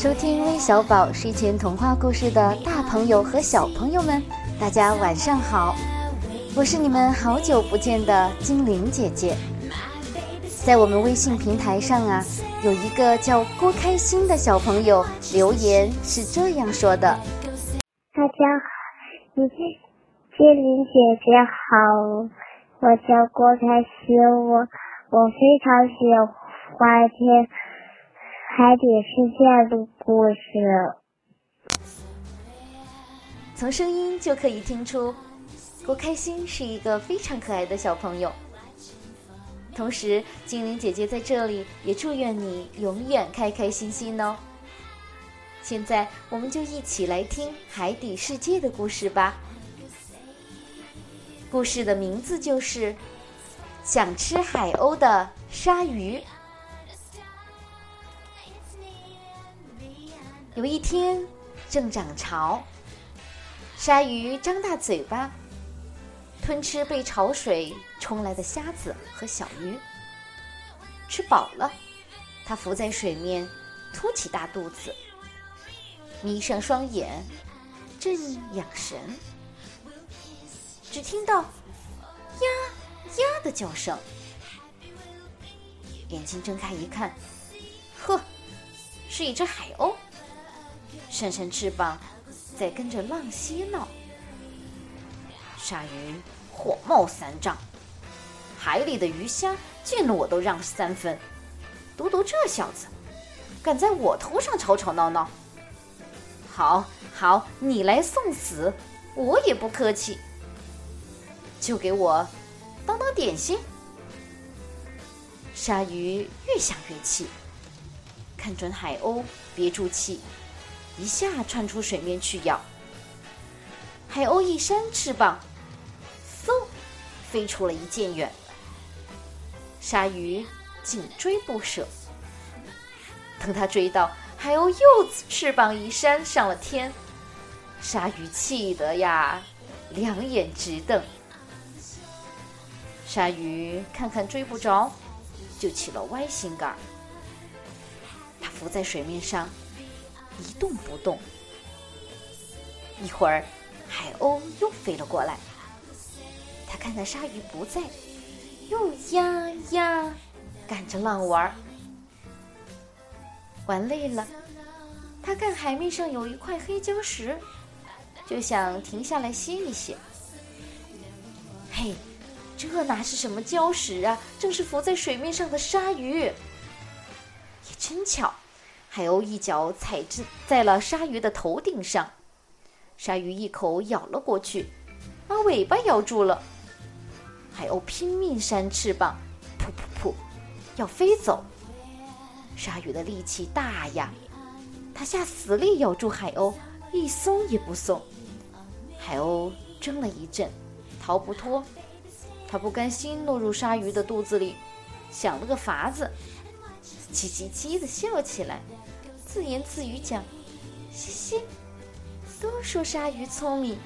收听微小宝睡前童话故事的大朋友和小朋友们，大家晚上好！我是你们好久不见的精灵姐姐。在我们微信平台上啊，有一个叫郭开心的小朋友留言是这样说的：“大家好，精灵姐姐好，我叫郭开心，我我非常喜欢听。”海底世界的故事，从声音就可以听出，郭开心是一个非常可爱的小朋友。同时，精灵姐姐在这里也祝愿你永远开开心心哦。现在，我们就一起来听海底世界的故事吧。故事的名字就是《想吃海鸥的鲨鱼》。有一天，正涨潮，鲨鱼张大嘴巴，吞吃被潮水冲来的虾子和小鱼。吃饱了，它浮在水面，凸起大肚子，眯上双眼，正养神。只听到“呀呀”的叫声，眼睛睁开一看，呵，是一只海鸥。扇扇翅膀，在跟着浪嬉闹。鲨鱼火冒三丈，海里的鱼虾见了我都让三分，独独这小子，敢在我头上吵吵闹闹。好，好，你来送死，我也不客气，就给我当当点心。鲨鱼越想越气，看准海鸥，憋住气。一下窜出水面去咬，海鸥一扇翅膀，嗖，飞出了一箭远。鲨鱼紧追不舍，等他追到，海鸥又翅膀一扇上了天，鲨鱼气得呀，两眼直瞪。鲨鱼看看追不着，就起了歪心肝儿，它浮在水面上。一动不动。一会儿，海鸥又飞了过来。他看看鲨鱼不在，又呀呀赶着浪玩。玩累了，他看海面上有一块黑礁石，就想停下来歇一歇。嘿，这哪是什么礁石啊？正是浮在水面上的鲨鱼。也真巧。海鸥一脚踩在了鲨鱼的头顶上，鲨鱼一口咬了过去，把尾巴咬住了。海鸥拼命扇翅膀，噗噗噗，要飞走。鲨鱼的力气大呀，它下死力咬住海鸥，一松也不松。海鸥争了一阵，逃不脱，它不甘心落入鲨鱼的肚子里，想了个法子。叽叽叽的笑起来，自言自语讲：“嘻嘻，都说鲨鱼聪明，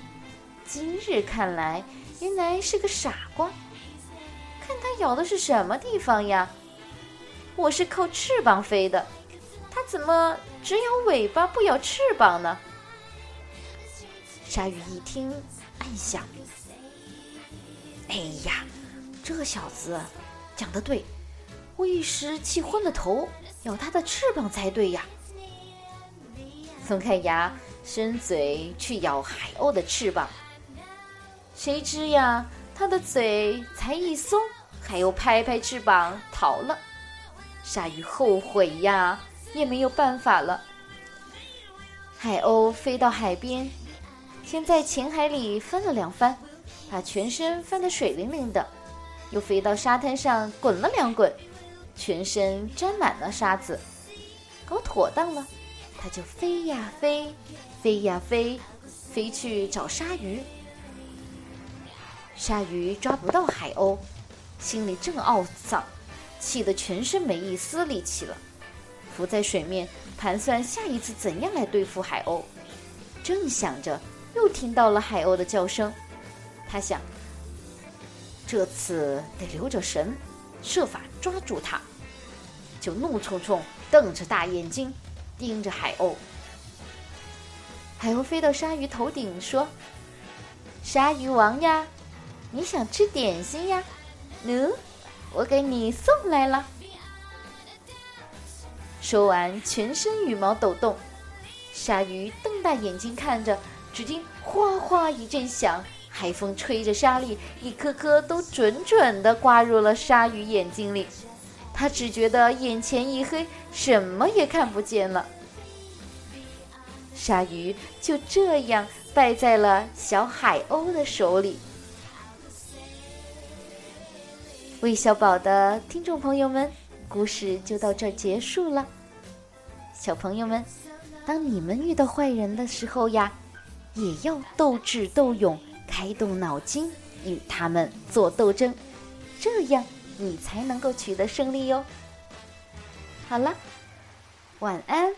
今日看来，原来是个傻瓜。看它咬的是什么地方呀？我是靠翅膀飞的，它怎么只咬尾巴不咬翅膀呢？”鲨鱼一听，暗想：“哎呀，这小子讲的对。”我一时气昏了头，咬它的翅膀才对呀！松开牙，伸嘴去咬海鸥的翅膀，谁知呀，它的嘴才一松，海鸥拍拍翅膀逃了。鲨鱼后悔呀，也没有办法了。海鸥飞到海边，先在浅海里翻了两翻，把全身翻得水灵灵的，又飞到沙滩上滚了两滚。全身沾满了沙子，搞妥当了，它就飞呀飞，飞呀飞，飞去找鲨鱼。鲨鱼抓不到海鸥，心里正懊丧，气得全身没一丝力气了，浮在水面盘算下一次怎样来对付海鸥。正想着，又听到了海鸥的叫声，他想，这次得留着神。设法抓住它，就怒冲冲瞪着大眼睛，盯着海鸥。海鸥飞到鲨鱼头顶说：“鲨鱼王呀，你想吃点心呀？喏，我给你送来了。”说完，全身羽毛抖动。鲨鱼瞪大眼睛看着，只听哗哗一阵响，海风吹着沙粒，一颗颗都准准地刮入了鲨鱼眼睛里。他只觉得眼前一黑，什么也看不见了。鲨鱼就这样败在了小海鸥的手里。魏小宝的听众朋友们，故事就到这儿结束了。小朋友们，当你们遇到坏人的时候呀，也要斗智斗勇，开动脑筋，与他们做斗争，这样你才能够取得胜利哟。好了，晚安。